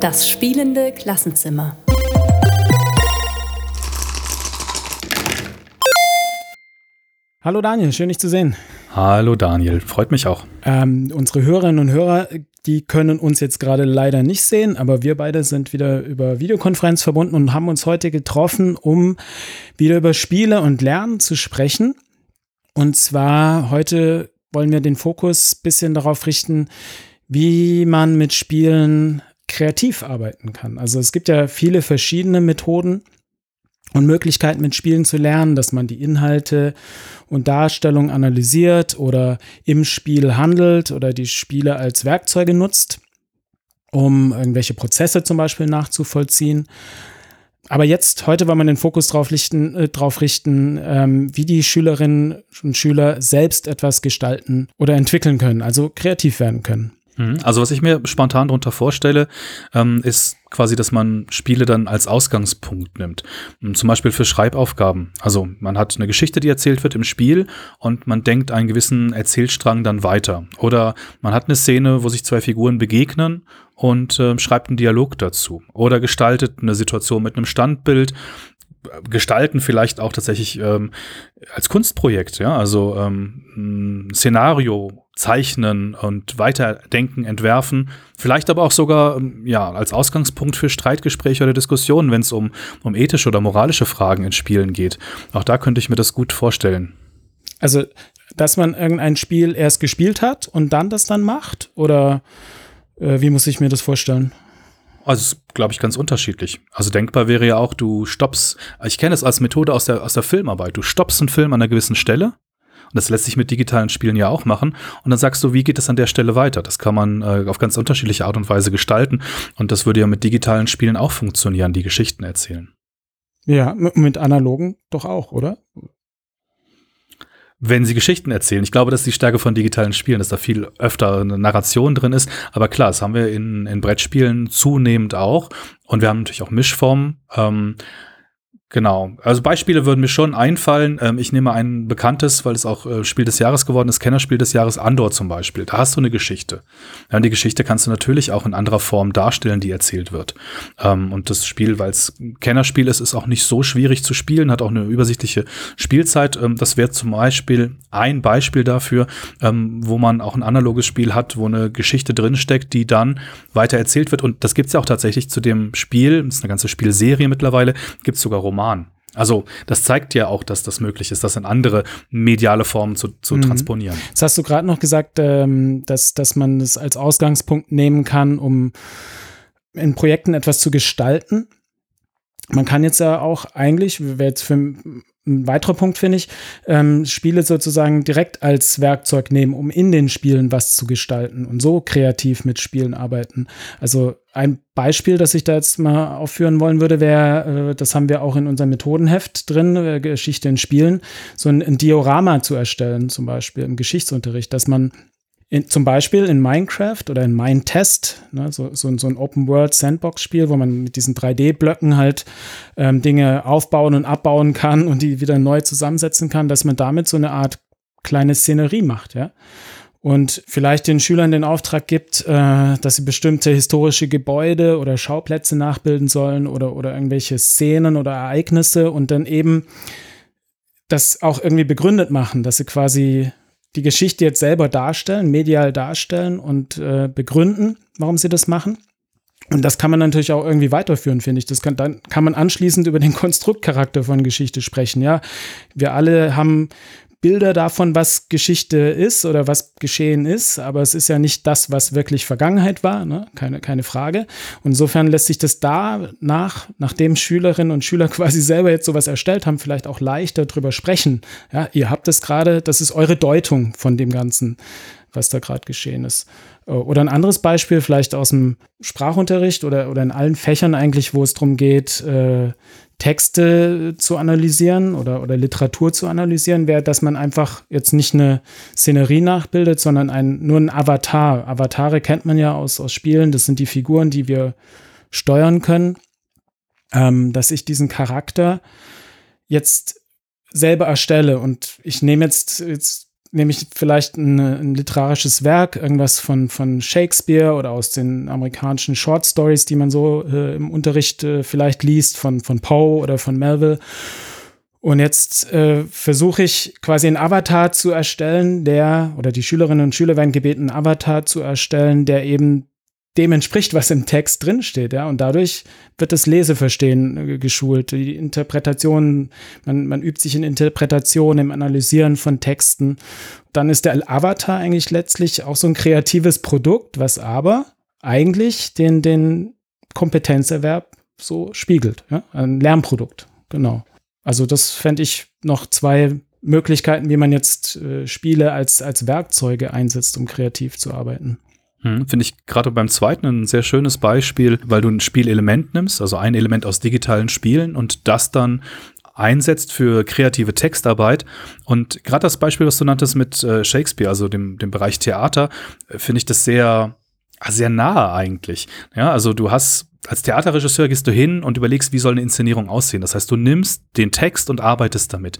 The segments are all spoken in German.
Das spielende Klassenzimmer. Hallo Daniel, schön dich zu sehen. Hallo Daniel, freut mich auch. Ähm, unsere Hörerinnen und Hörer, die können uns jetzt gerade leider nicht sehen, aber wir beide sind wieder über Videokonferenz verbunden und haben uns heute getroffen, um wieder über Spiele und Lernen zu sprechen. Und zwar heute wollen wir den Fokus ein bisschen darauf richten, wie man mit Spielen kreativ arbeiten kann. Also es gibt ja viele verschiedene Methoden, und Möglichkeiten mit Spielen zu lernen, dass man die Inhalte und Darstellung analysiert oder im Spiel handelt oder die Spiele als Werkzeuge nutzt, um irgendwelche Prozesse zum Beispiel nachzuvollziehen. Aber jetzt, heute wollen wir den Fokus drauf richten, äh, drauf richten ähm, wie die Schülerinnen und Schüler selbst etwas gestalten oder entwickeln können, also kreativ werden können. Mhm. Also was ich mir spontan darunter vorstelle, ähm, ist quasi, dass man Spiele dann als Ausgangspunkt nimmt. Ähm, zum Beispiel für Schreibaufgaben. Also man hat eine Geschichte, die erzählt wird im Spiel und man denkt einen gewissen Erzählstrang dann weiter. Oder man hat eine Szene, wo sich zwei Figuren begegnen und äh, schreibt einen Dialog dazu. Oder gestaltet eine Situation mit einem Standbild gestalten vielleicht auch tatsächlich ähm, als Kunstprojekt, ja, also ähm, ein Szenario zeichnen und weiterdenken, entwerfen, vielleicht aber auch sogar ähm, ja als Ausgangspunkt für Streitgespräche oder Diskussionen, wenn es um, um ethische oder moralische Fragen in Spielen geht. Auch da könnte ich mir das gut vorstellen. Also, dass man irgendein Spiel erst gespielt hat und dann das dann macht? Oder äh, wie muss ich mir das vorstellen? Also, glaube ich, ganz unterschiedlich. Also denkbar wäre ja auch, du stoppst, ich kenne es als Methode aus der, aus der Filmarbeit, du stoppst einen Film an einer gewissen Stelle. Und das lässt sich mit digitalen Spielen ja auch machen. Und dann sagst du, wie geht es an der Stelle weiter? Das kann man äh, auf ganz unterschiedliche Art und Weise gestalten. Und das würde ja mit digitalen Spielen auch funktionieren, die Geschichten erzählen. Ja, mit analogen doch auch, oder? wenn sie Geschichten erzählen. Ich glaube, das ist die Stärke von digitalen Spielen, dass da viel öfter eine Narration drin ist. Aber klar, das haben wir in, in Brettspielen zunehmend auch. Und wir haben natürlich auch Mischformen. Ähm, Genau. Also Beispiele würden mir schon einfallen. Ähm, ich nehme ein bekanntes, weil es auch äh, Spiel des Jahres geworden ist, Kennerspiel des Jahres Andor zum Beispiel. Da hast du eine Geschichte. Ja, die Geschichte kannst du natürlich auch in anderer Form darstellen, die erzählt wird. Ähm, und das Spiel, weil es Kennerspiel ist, ist auch nicht so schwierig zu spielen, hat auch eine übersichtliche Spielzeit. Ähm, das wäre zum Beispiel ein Beispiel dafür, ähm, wo man auch ein analoges Spiel hat, wo eine Geschichte drinsteckt, die dann weiter erzählt wird. Und das gibt's ja auch tatsächlich zu dem Spiel. Das ist eine ganze Spielserie mittlerweile. Gibt's sogar Roman Roman. Also das zeigt ja auch, dass das möglich ist, das in andere mediale Formen zu, zu mhm. transponieren. Jetzt hast du gerade noch gesagt, ähm, dass, dass man es als Ausgangspunkt nehmen kann, um in Projekten etwas zu gestalten. Man kann jetzt ja auch eigentlich, wäre jetzt für ein weiterer Punkt, finde ich, ähm, Spiele sozusagen direkt als Werkzeug nehmen, um in den Spielen was zu gestalten und so kreativ mit Spielen arbeiten. Also ein Beispiel, das ich da jetzt mal aufführen wollen würde, wäre, äh, das haben wir auch in unserem Methodenheft drin, äh, Geschichte in Spielen, so ein, ein Diorama zu erstellen, zum Beispiel im Geschichtsunterricht, dass man in, zum Beispiel in Minecraft oder in Minetest, ne, so, so, so ein Open-World-Sandbox-Spiel, wo man mit diesen 3D-Blöcken halt ähm, Dinge aufbauen und abbauen kann und die wieder neu zusammensetzen kann, dass man damit so eine Art kleine Szenerie macht, ja. Und vielleicht den Schülern den Auftrag gibt, äh, dass sie bestimmte historische Gebäude oder Schauplätze nachbilden sollen oder, oder irgendwelche Szenen oder Ereignisse und dann eben das auch irgendwie begründet machen, dass sie quasi die Geschichte jetzt selber darstellen, medial darstellen und äh, begründen, warum sie das machen. Und das kann man natürlich auch irgendwie weiterführen, finde ich. Das kann, dann kann man anschließend über den Konstruktcharakter von Geschichte sprechen. Ja, wir alle haben Bilder davon, was Geschichte ist oder was geschehen ist, aber es ist ja nicht das, was wirklich Vergangenheit war, ne? keine, keine Frage. Und insofern lässt sich das da nach, nachdem Schülerinnen und Schüler quasi selber jetzt sowas erstellt haben, vielleicht auch leichter drüber sprechen. Ja, ihr habt es gerade, das ist eure Deutung von dem Ganzen, was da gerade geschehen ist. Oder ein anderes Beispiel, vielleicht aus dem Sprachunterricht oder, oder in allen Fächern eigentlich, wo es darum geht, äh, Texte zu analysieren oder, oder Literatur zu analysieren, wäre, dass man einfach jetzt nicht eine Szenerie nachbildet, sondern ein, nur ein Avatar. Avatare kennt man ja aus, aus Spielen, das sind die Figuren, die wir steuern können. Ähm, dass ich diesen Charakter jetzt selber erstelle und ich nehme jetzt, jetzt nehme ich vielleicht ein, ein, literarisches Werk, irgendwas von, von Shakespeare oder aus den amerikanischen Short Stories, die man so äh, im Unterricht äh, vielleicht liest, von, von Poe oder von Melville. Und jetzt äh, versuche ich quasi einen Avatar zu erstellen, der, oder die Schülerinnen und Schüler werden gebeten, einen Avatar zu erstellen, der eben dem entspricht, was im Text drinsteht, ja. Und dadurch wird das Leseverstehen äh, geschult, die Interpretation, man, man übt sich in Interpretation, im Analysieren von Texten. Dann ist der Avatar eigentlich letztlich auch so ein kreatives Produkt, was aber eigentlich den, den Kompetenzerwerb so spiegelt, ja? ein Lernprodukt, genau. Also das fände ich noch zwei Möglichkeiten, wie man jetzt äh, Spiele als, als Werkzeuge einsetzt, um kreativ zu arbeiten. Hm, Finde ich gerade beim zweiten ein sehr schönes Beispiel, weil du ein Spielelement nimmst, also ein Element aus digitalen Spielen und das dann einsetzt für kreative Textarbeit. Und gerade das Beispiel, was du nanntest mit äh, Shakespeare, also dem, dem Bereich Theater, äh, finde ich das sehr, sehr nahe eigentlich. Ja, also du hast als Theaterregisseur gehst du hin und überlegst, wie soll eine Inszenierung aussehen. Das heißt, du nimmst den Text und arbeitest damit.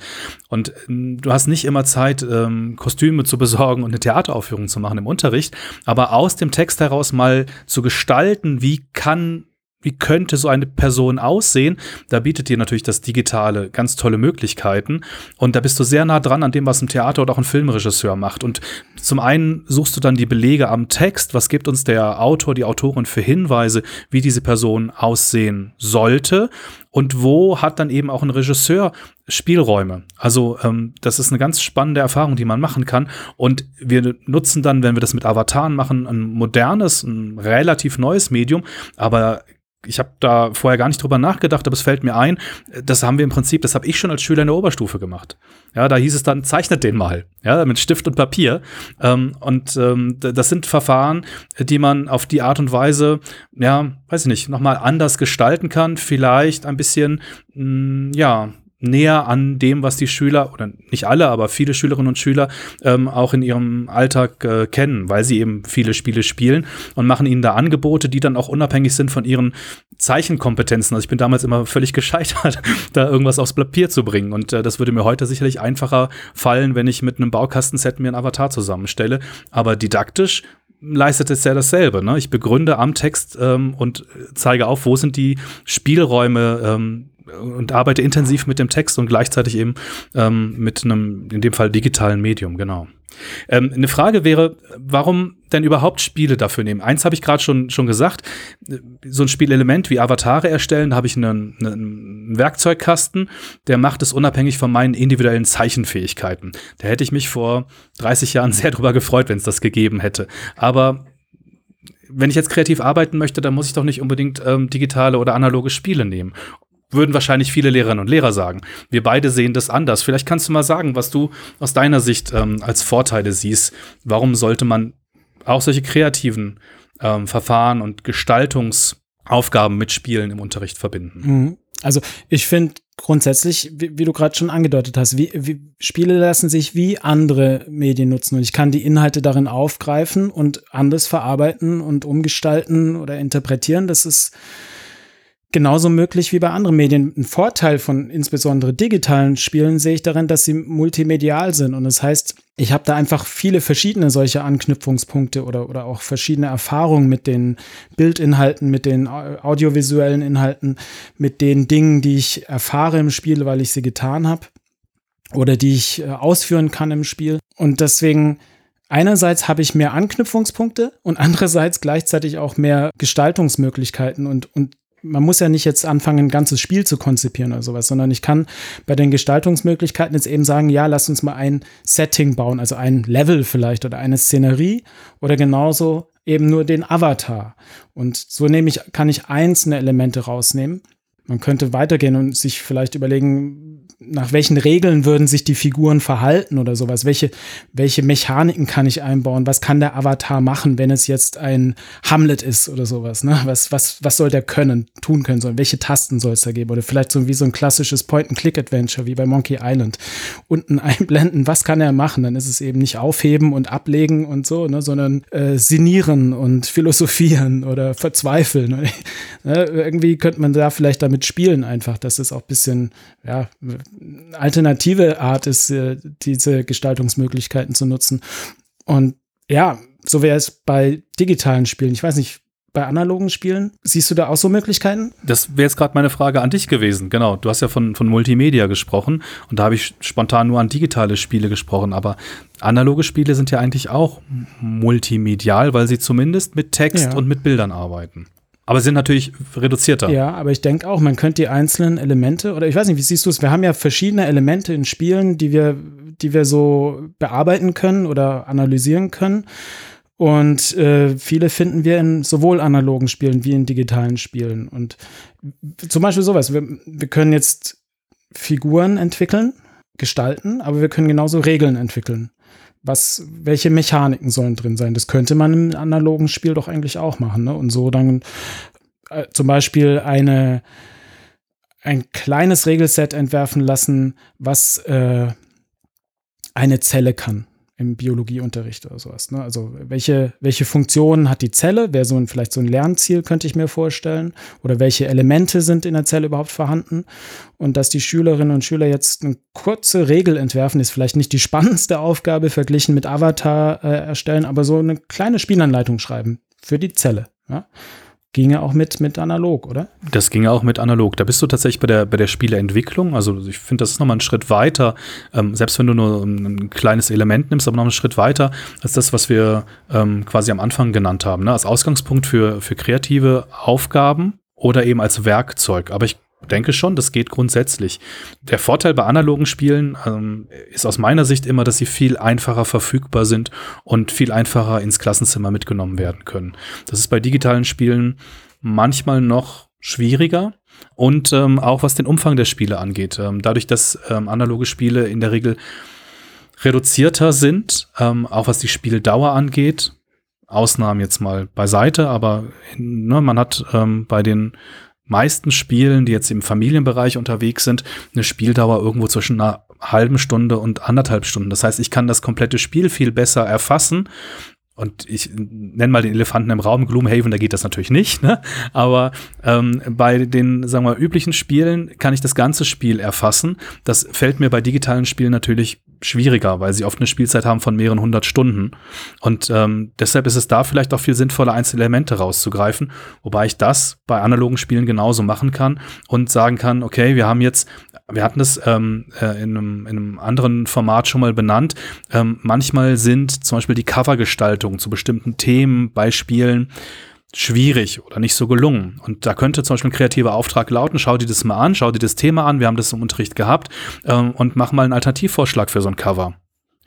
Und ähm, du hast nicht immer Zeit, ähm, Kostüme zu besorgen und eine Theateraufführung zu machen im Unterricht, aber aus dem Text heraus mal zu gestalten, wie kann wie könnte so eine Person aussehen? Da bietet dir natürlich das Digitale ganz tolle Möglichkeiten. Und da bist du sehr nah dran an dem, was ein Theater oder auch ein Filmregisseur macht. Und zum einen suchst du dann die Belege am Text. Was gibt uns der Autor, die Autorin für Hinweise, wie diese Person aussehen sollte? Und wo hat dann eben auch ein Regisseur Spielräume? Also ähm, das ist eine ganz spannende Erfahrung, die man machen kann. Und wir nutzen dann, wenn wir das mit Avataren machen, ein modernes, ein relativ neues Medium, aber ich habe da vorher gar nicht drüber nachgedacht, aber es fällt mir ein, das haben wir im Prinzip, das habe ich schon als Schüler in der Oberstufe gemacht. Ja, da hieß es dann, zeichnet den mal, ja, mit Stift und Papier. Ähm, und ähm, das sind Verfahren, die man auf die Art und Weise, ja, weiß ich nicht, nochmal anders gestalten kann, vielleicht ein bisschen, mh, mm, ja, näher an dem, was die Schüler, oder nicht alle, aber viele Schülerinnen und Schüler ähm, auch in ihrem Alltag äh, kennen, weil sie eben viele Spiele spielen und machen ihnen da Angebote, die dann auch unabhängig sind von ihren Zeichenkompetenzen. Also ich bin damals immer völlig gescheitert, da irgendwas aufs Papier zu bringen. Und äh, das würde mir heute sicherlich einfacher fallen, wenn ich mit einem Baukastenset mir einen Avatar zusammenstelle. Aber didaktisch leistet es ja dasselbe. Ne? Ich begründe am Text ähm, und zeige auf, wo sind die Spielräume, ähm, und arbeite intensiv mit dem Text und gleichzeitig eben ähm, mit einem, in dem Fall digitalen Medium, genau. Ähm, eine Frage wäre, warum denn überhaupt Spiele dafür nehmen? Eins habe ich gerade schon, schon gesagt, so ein Spielelement wie Avatare erstellen, habe ich einen, einen Werkzeugkasten, der macht es unabhängig von meinen individuellen Zeichenfähigkeiten. Da hätte ich mich vor 30 Jahren sehr drüber gefreut, wenn es das gegeben hätte. Aber wenn ich jetzt kreativ arbeiten möchte, dann muss ich doch nicht unbedingt ähm, digitale oder analoge Spiele nehmen würden wahrscheinlich viele Lehrerinnen und Lehrer sagen. Wir beide sehen das anders. Vielleicht kannst du mal sagen, was du aus deiner Sicht ähm, als Vorteile siehst. Warum sollte man auch solche kreativen ähm, Verfahren und Gestaltungsaufgaben mit Spielen im Unterricht verbinden? Mhm. Also ich finde grundsätzlich, wie, wie du gerade schon angedeutet hast, wie, wie, Spiele lassen sich wie andere Medien nutzen und ich kann die Inhalte darin aufgreifen und anders verarbeiten und umgestalten oder interpretieren. Das ist genauso möglich wie bei anderen Medien. Ein Vorteil von insbesondere digitalen Spielen sehe ich darin, dass sie multimedial sind. Und das heißt, ich habe da einfach viele verschiedene solche Anknüpfungspunkte oder, oder auch verschiedene Erfahrungen mit den Bildinhalten, mit den audiovisuellen Inhalten, mit den Dingen, die ich erfahre im Spiel, weil ich sie getan habe oder die ich äh, ausführen kann im Spiel. Und deswegen einerseits habe ich mehr Anknüpfungspunkte und andererseits gleichzeitig auch mehr Gestaltungsmöglichkeiten und, und man muss ja nicht jetzt anfangen, ein ganzes Spiel zu konzipieren oder sowas, sondern ich kann bei den Gestaltungsmöglichkeiten jetzt eben sagen, ja, lass uns mal ein Setting bauen, also ein Level vielleicht oder eine Szenerie oder genauso eben nur den Avatar. Und so nehme ich, kann ich einzelne Elemente rausnehmen. Man könnte weitergehen und sich vielleicht überlegen, nach welchen Regeln würden sich die Figuren verhalten oder sowas? Welche, welche Mechaniken kann ich einbauen? Was kann der Avatar machen, wenn es jetzt ein Hamlet ist oder sowas? Ne? Was, was, was soll der können, tun können sollen? Welche Tasten soll es da geben? Oder vielleicht so wie so ein klassisches Point-and-Click-Adventure wie bei Monkey Island. Unten einblenden, was kann er machen? Dann ist es eben nicht aufheben und ablegen und so, ne? sondern äh, sinnieren und philosophieren oder verzweifeln. ne? Irgendwie könnte man da vielleicht damit mit Spielen einfach, dass es auch ein bisschen, ja, alternative Art ist, äh, diese Gestaltungsmöglichkeiten zu nutzen. Und ja, so wäre es bei digitalen Spielen. Ich weiß nicht, bei analogen Spielen? Siehst du da auch so Möglichkeiten? Das wäre jetzt gerade meine Frage an dich gewesen. Genau, du hast ja von, von Multimedia gesprochen und da habe ich spontan nur an digitale Spiele gesprochen, aber analoge Spiele sind ja eigentlich auch multimedial, weil sie zumindest mit Text ja. und mit Bildern arbeiten. Aber sind natürlich reduzierter. Ja, aber ich denke auch, man könnte die einzelnen Elemente, oder ich weiß nicht, wie siehst du es? Wir haben ja verschiedene Elemente in Spielen, die wir, die wir so bearbeiten können oder analysieren können. Und äh, viele finden wir in sowohl analogen Spielen wie in digitalen Spielen. Und zum Beispiel sowas. Wir, wir können jetzt Figuren entwickeln, gestalten, aber wir können genauso Regeln entwickeln. Was, welche Mechaniken sollen drin sein? Das könnte man im analogen Spiel doch eigentlich auch machen. Ne? Und so dann äh, zum Beispiel eine, ein kleines Regelset entwerfen lassen, was äh, eine Zelle kann im Biologieunterricht oder sowas. Ne? Also welche, welche Funktionen hat die Zelle? Wäre so ein, vielleicht so ein Lernziel, könnte ich mir vorstellen. Oder welche Elemente sind in der Zelle überhaupt vorhanden? Und dass die Schülerinnen und Schüler jetzt eine kurze Regel entwerfen, ist vielleicht nicht die spannendste Aufgabe verglichen mit Avatar äh, erstellen, aber so eine kleine Spielanleitung schreiben für die Zelle. Ja? Ginge auch mit, mit analog, oder? Das ginge auch mit analog. Da bist du tatsächlich bei der, bei der Spieleentwicklung. Also ich finde, das ist nochmal ein Schritt weiter, ähm, selbst wenn du nur ein kleines Element nimmst, aber noch einen Schritt weiter als das, was wir ähm, quasi am Anfang genannt haben. Ne? Als Ausgangspunkt für, für kreative Aufgaben oder eben als Werkzeug. Aber ich denke schon, das geht grundsätzlich. Der Vorteil bei analogen Spielen ähm, ist aus meiner Sicht immer, dass sie viel einfacher verfügbar sind und viel einfacher ins Klassenzimmer mitgenommen werden können. Das ist bei digitalen Spielen manchmal noch schwieriger. Und ähm, auch was den Umfang der Spiele angeht. Ähm, dadurch, dass ähm, analoge Spiele in der Regel reduzierter sind, ähm, auch was die Spieldauer angeht, Ausnahmen jetzt mal beiseite, aber ne, man hat ähm, bei den meisten Spielen, die jetzt im Familienbereich unterwegs sind, eine Spieldauer irgendwo zwischen einer halben Stunde und anderthalb Stunden. Das heißt, ich kann das komplette Spiel viel besser erfassen. Und ich nenne mal den Elefanten im Raum, Gloomhaven, da geht das natürlich nicht, ne? aber ähm, bei den, sagen wir, üblichen Spielen kann ich das ganze Spiel erfassen. Das fällt mir bei digitalen Spielen natürlich schwieriger, weil sie oft eine Spielzeit haben von mehreren hundert Stunden. Und ähm, deshalb ist es da vielleicht auch viel sinnvoller, einzelne Elemente rauszugreifen, wobei ich das bei analogen Spielen genauso machen kann und sagen kann, okay, wir haben jetzt, wir hatten das ähm, äh, in, einem, in einem anderen Format schon mal benannt, ähm, manchmal sind zum Beispiel die Covergestaltung zu bestimmten Themen bei Spielen schwierig oder nicht so gelungen. Und da könnte zum Beispiel ein kreativer Auftrag lauten, schau dir das mal an, schau dir das Thema an, wir haben das im Unterricht gehabt ähm, und mach mal einen Alternativvorschlag für so ein Cover.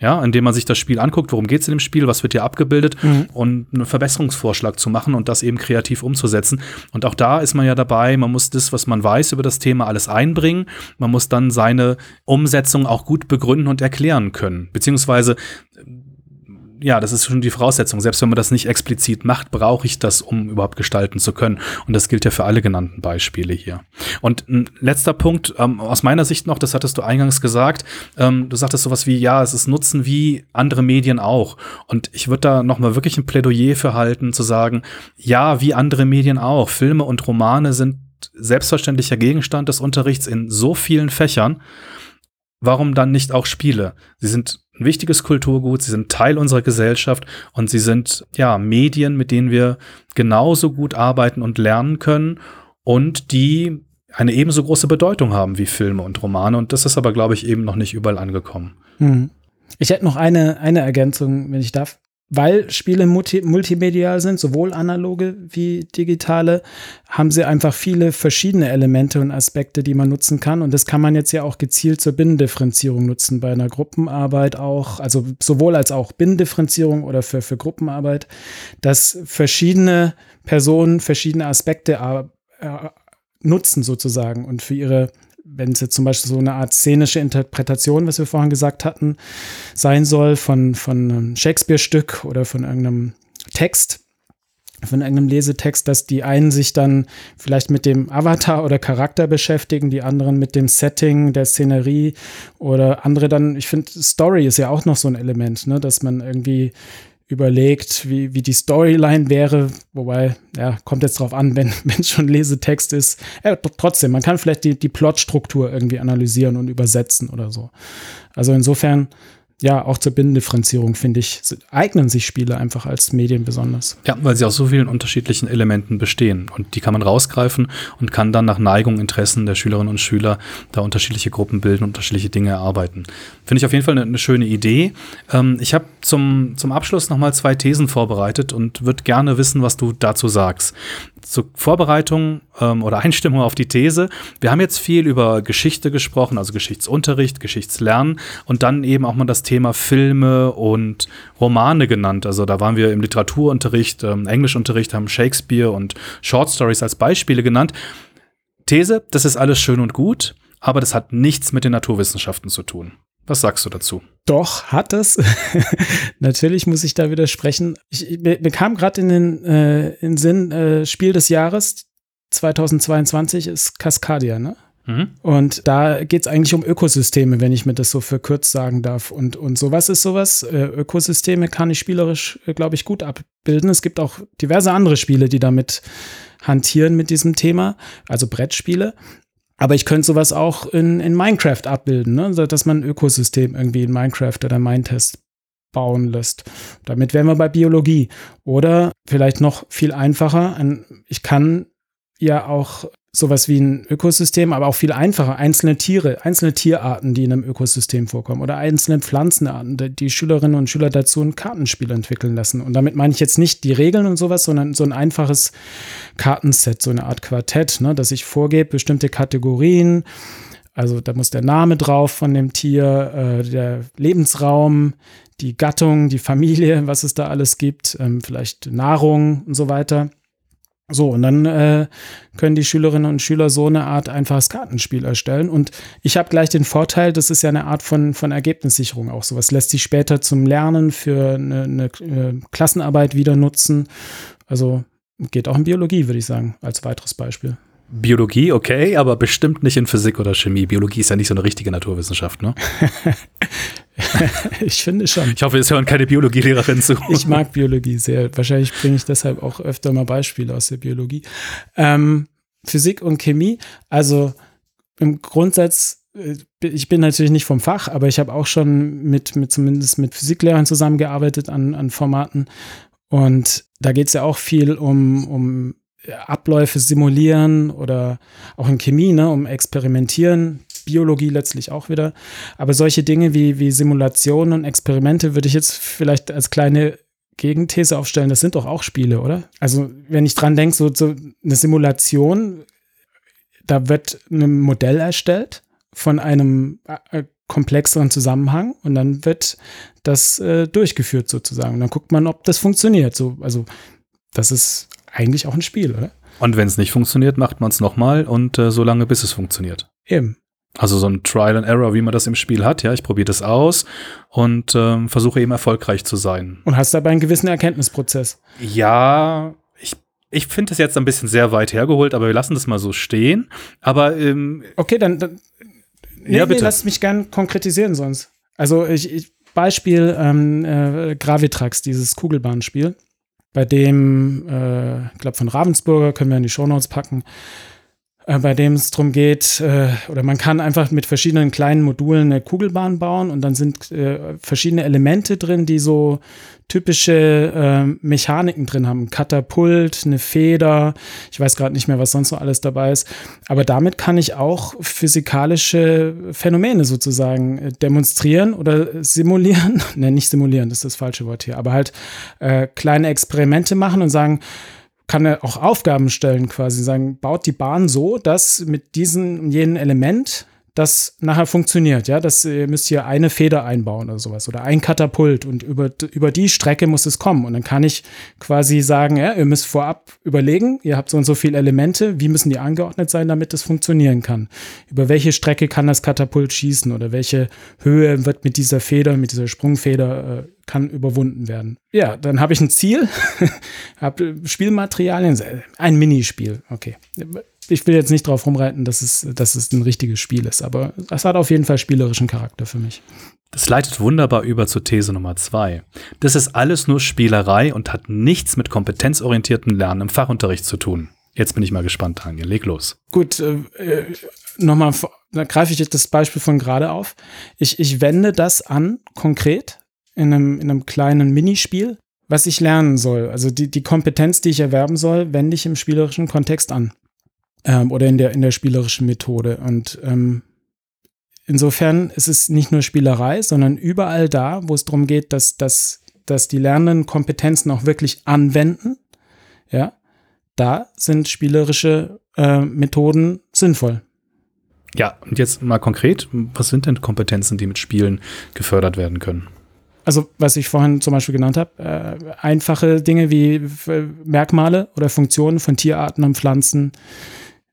Ja, indem man sich das Spiel anguckt, worum geht es in dem Spiel, was wird hier abgebildet mhm. und einen Verbesserungsvorschlag zu machen und das eben kreativ umzusetzen. Und auch da ist man ja dabei, man muss das, was man weiß über das Thema, alles einbringen. Man muss dann seine Umsetzung auch gut begründen und erklären können. Beziehungsweise ja, das ist schon die Voraussetzung. Selbst wenn man das nicht explizit macht, brauche ich das, um überhaupt gestalten zu können. Und das gilt ja für alle genannten Beispiele hier. Und ein letzter Punkt, ähm, aus meiner Sicht noch, das hattest du eingangs gesagt, ähm, du sagtest sowas wie, ja, es ist Nutzen wie andere Medien auch. Und ich würde da noch mal wirklich ein Plädoyer für halten, zu sagen, ja, wie andere Medien auch. Filme und Romane sind selbstverständlicher Gegenstand des Unterrichts in so vielen Fächern. Warum dann nicht auch Spiele? Sie sind ein wichtiges Kulturgut, sie sind Teil unserer Gesellschaft und sie sind ja Medien, mit denen wir genauso gut arbeiten und lernen können und die eine ebenso große Bedeutung haben wie Filme und Romane. Und das ist aber, glaube ich, eben noch nicht überall angekommen. Hm. Ich hätte noch eine, eine Ergänzung, wenn ich darf weil Spiele multi multimedial sind, sowohl analoge wie digitale, haben sie einfach viele verschiedene Elemente und Aspekte, die man nutzen kann. Und das kann man jetzt ja auch gezielt zur Binnendifferenzierung nutzen, bei einer Gruppenarbeit auch, also sowohl als auch Binnendifferenzierung oder für, für Gruppenarbeit, dass verschiedene Personen verschiedene Aspekte äh, nutzen sozusagen und für ihre wenn es jetzt zum Beispiel so eine Art szenische Interpretation, was wir vorhin gesagt hatten, sein soll von, von einem Shakespeare-Stück oder von irgendeinem Text, von irgendeinem Lesetext, dass die einen sich dann vielleicht mit dem Avatar oder Charakter beschäftigen, die anderen mit dem Setting, der Szenerie oder andere dann, ich finde, Story ist ja auch noch so ein Element, ne, dass man irgendwie überlegt, wie, wie die Storyline wäre, wobei, ja, kommt jetzt drauf an, wenn es schon Lesetext ist. Ja, trotzdem, man kann vielleicht die, die Plotstruktur irgendwie analysieren und übersetzen oder so. Also insofern ja, auch zur Binnendifferenzierung, finde ich, eignen sich Spiele einfach als Medien besonders. Ja, weil sie aus so vielen unterschiedlichen Elementen bestehen. Und die kann man rausgreifen und kann dann nach Neigung, Interessen der Schülerinnen und Schüler da unterschiedliche Gruppen bilden, unterschiedliche Dinge erarbeiten. Finde ich auf jeden Fall eine, eine schöne Idee. Ähm, ich habe zum, zum Abschluss nochmal zwei Thesen vorbereitet und würde gerne wissen, was du dazu sagst zur Vorbereitung ähm, oder Einstimmung auf die These. Wir haben jetzt viel über Geschichte gesprochen, also Geschichtsunterricht, Geschichtslernen und dann eben auch mal das Thema Filme und Romane genannt. Also da waren wir im Literaturunterricht, ähm, Englischunterricht, haben Shakespeare und Short Stories als Beispiele genannt. These, das ist alles schön und gut, aber das hat nichts mit den Naturwissenschaften zu tun. Was sagst du dazu? Doch, hat es. Natürlich muss ich da widersprechen. Ich, mir, mir kam gerade in den äh, in Sinn, äh, Spiel des Jahres 2022 ist Cascadia, ne? Mhm. Und da geht es eigentlich um Ökosysteme, wenn ich mir das so verkürzt sagen darf. Und, und sowas ist sowas. Äh, Ökosysteme kann ich spielerisch, äh, glaube ich, gut abbilden. Es gibt auch diverse andere Spiele, die damit hantieren mit diesem Thema, also Brettspiele. Aber ich könnte sowas auch in, in Minecraft abbilden, ne? Dass man ein Ökosystem irgendwie in Minecraft oder Mindtest bauen lässt. Damit wären wir bei Biologie. Oder vielleicht noch viel einfacher, ich kann ja auch sowas wie ein Ökosystem, aber auch viel einfacher. Einzelne Tiere, einzelne Tierarten, die in einem Ökosystem vorkommen oder einzelne Pflanzenarten, die Schülerinnen und Schüler dazu ein Kartenspiel entwickeln lassen. Und damit meine ich jetzt nicht die Regeln und sowas, sondern so ein einfaches Kartenset, so eine Art Quartett, ne, dass ich vorgebe, bestimmte Kategorien, also da muss der Name drauf von dem Tier, äh, der Lebensraum, die Gattung, die Familie, was es da alles gibt, ähm, vielleicht Nahrung und so weiter. So, und dann äh, können die Schülerinnen und Schüler so eine Art einfaches Kartenspiel erstellen. Und ich habe gleich den Vorteil, das ist ja eine Art von, von Ergebnissicherung auch. Sowas lässt sich später zum Lernen für eine, eine äh, Klassenarbeit wieder nutzen. Also geht auch in Biologie, würde ich sagen, als weiteres Beispiel. Biologie, okay, aber bestimmt nicht in Physik oder Chemie. Biologie ist ja nicht so eine richtige Naturwissenschaft, ne? ich finde schon. Ich hoffe, es hören keine Biologielehrerin zu. Ich mag Biologie sehr. Wahrscheinlich bringe ich deshalb auch öfter mal Beispiele aus der Biologie. Ähm, Physik und Chemie, also im Grundsatz, äh, ich bin natürlich nicht vom Fach, aber ich habe auch schon mit, mit zumindest mit Physiklehrern zusammengearbeitet an, an Formaten. Und da geht es ja auch viel um, um Abläufe simulieren oder auch in Chemie, ne, um experimentieren, Biologie letztlich auch wieder. Aber solche Dinge wie, wie Simulationen und Experimente würde ich jetzt vielleicht als kleine Gegenthese aufstellen, das sind doch auch Spiele, oder? Also, wenn ich dran denke, so, so eine Simulation, da wird ein Modell erstellt von einem äh, komplexeren Zusammenhang und dann wird das äh, durchgeführt sozusagen. Und dann guckt man, ob das funktioniert. So, also, das ist eigentlich auch ein Spiel, oder? Und wenn es nicht funktioniert, macht man es nochmal und äh, so lange, bis es funktioniert. Eben. Also so ein Trial and Error, wie man das im Spiel hat. Ja, ich probiere das aus und ähm, versuche eben erfolgreich zu sein. Und hast dabei einen gewissen Erkenntnisprozess. Ja, ich, ich finde das jetzt ein bisschen sehr weit hergeholt, aber wir lassen das mal so stehen. Aber ähm, okay, dann, dann nee, ja, bitte. Nee, lass mich gern konkretisieren sonst. Also ich, ich Beispiel ähm, äh, Gravitrax, dieses Kugelbahnspiel bei dem, äh, ich glaube von Ravensburger, können wir in die Shownotes packen, äh, bei dem es darum geht, äh, oder man kann einfach mit verschiedenen kleinen Modulen eine Kugelbahn bauen und dann sind äh, verschiedene Elemente drin, die so typische äh, Mechaniken drin haben. Ein Katapult, eine Feder, ich weiß gerade nicht mehr, was sonst noch alles dabei ist. Aber damit kann ich auch physikalische Phänomene sozusagen äh, demonstrieren oder simulieren. ne, nicht simulieren, das ist das falsche Wort hier, aber halt äh, kleine Experimente machen und sagen, kann er auch Aufgaben stellen, quasi sagen, baut die Bahn so, dass mit diesem und jenem Element das nachher funktioniert, ja, dass ihr müsst hier eine Feder einbauen oder sowas oder ein Katapult und über, über die Strecke muss es kommen und dann kann ich quasi sagen, ja, ihr müsst vorab überlegen, ihr habt so und so viele Elemente, wie müssen die angeordnet sein, damit es funktionieren kann? Über welche Strecke kann das Katapult schießen oder welche Höhe wird mit dieser Feder, mit dieser Sprungfeder äh, kann überwunden werden. Ja, dann habe ich ein Ziel, habe Spielmaterialien, ein Minispiel, okay ich will jetzt nicht drauf rumreiten, dass es, dass es ein richtiges Spiel ist, aber es hat auf jeden Fall spielerischen Charakter für mich. Das leitet wunderbar über zur These Nummer zwei. Das ist alles nur Spielerei und hat nichts mit kompetenzorientiertem Lernen im Fachunterricht zu tun. Jetzt bin ich mal gespannt, Daniel. Leg los. Gut, äh, nochmal, da greife ich jetzt das Beispiel von gerade auf. Ich, ich wende das an, konkret, in einem, in einem kleinen Minispiel, was ich lernen soll. Also die, die Kompetenz, die ich erwerben soll, wende ich im spielerischen Kontext an. Ähm, oder in der, in der spielerischen Methode. Und ähm, insofern ist es nicht nur Spielerei, sondern überall da, wo es darum geht, dass, dass, dass die Lernenden Kompetenzen auch wirklich anwenden, ja, da sind spielerische äh, Methoden sinnvoll. Ja, und jetzt mal konkret, was sind denn Kompetenzen, die mit Spielen gefördert werden können? Also, was ich vorhin zum Beispiel genannt habe, äh, einfache Dinge wie äh, Merkmale oder Funktionen von Tierarten und Pflanzen.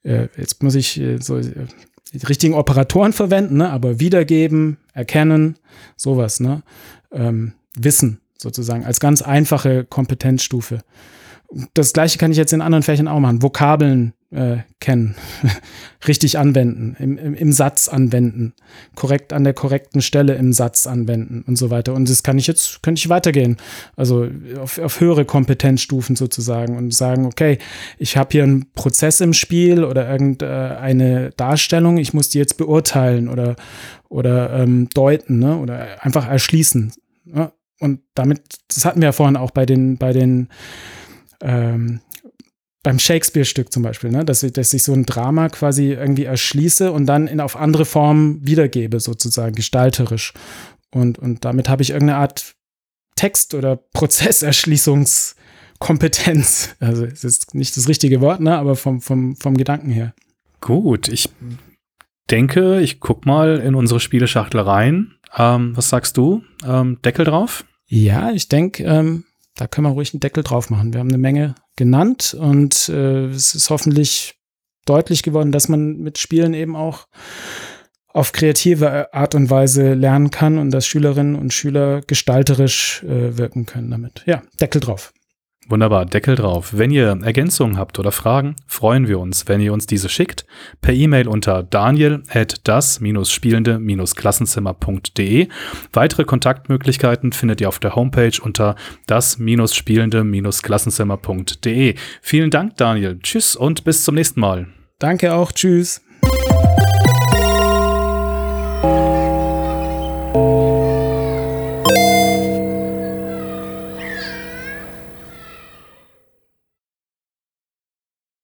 Äh, jetzt muss ich äh, so äh, die richtigen Operatoren verwenden, ne? aber wiedergeben, erkennen, sowas, ne? Ähm, Wissen sozusagen als ganz einfache Kompetenzstufe das gleiche kann ich jetzt in anderen Fächern auch machen. Vokabeln äh, kennen, richtig anwenden, im, im, im, Satz anwenden, korrekt an der korrekten Stelle im Satz anwenden und so weiter. Und das kann ich jetzt, könnte ich weitergehen. Also auf, auf höhere Kompetenzstufen sozusagen und sagen, okay, ich habe hier einen Prozess im Spiel oder irgendeine Darstellung, ich muss die jetzt beurteilen oder, oder ähm, deuten ne? oder einfach erschließen. Ne? Und damit, das hatten wir ja vorhin auch bei den, bei den ähm, beim Shakespeare-Stück zum Beispiel, ne? dass, dass ich so ein Drama quasi irgendwie erschließe und dann in, auf andere Formen wiedergebe, sozusagen gestalterisch. Und, und damit habe ich irgendeine Art Text- oder Prozesserschließungskompetenz. Also es ist nicht das richtige Wort, ne? aber vom, vom, vom Gedanken her. Gut, ich denke, ich guck mal in unsere Spieleschachtel rein. Ähm, was sagst du? Ähm, Deckel drauf? Ja, ich denke, ähm, da können wir ruhig einen Deckel drauf machen. Wir haben eine Menge genannt und äh, es ist hoffentlich deutlich geworden, dass man mit Spielen eben auch auf kreative Art und Weise lernen kann und dass Schülerinnen und Schüler gestalterisch äh, wirken können damit. Ja, Deckel drauf. Wunderbar, Deckel drauf. Wenn ihr Ergänzungen habt oder Fragen, freuen wir uns, wenn ihr uns diese schickt. Per E-Mail unter daniel at das-spielende-klassenzimmer.de. Weitere Kontaktmöglichkeiten findet ihr auf der Homepage unter das-spielende-klassenzimmer.de. Vielen Dank, Daniel. Tschüss und bis zum nächsten Mal. Danke auch. Tschüss.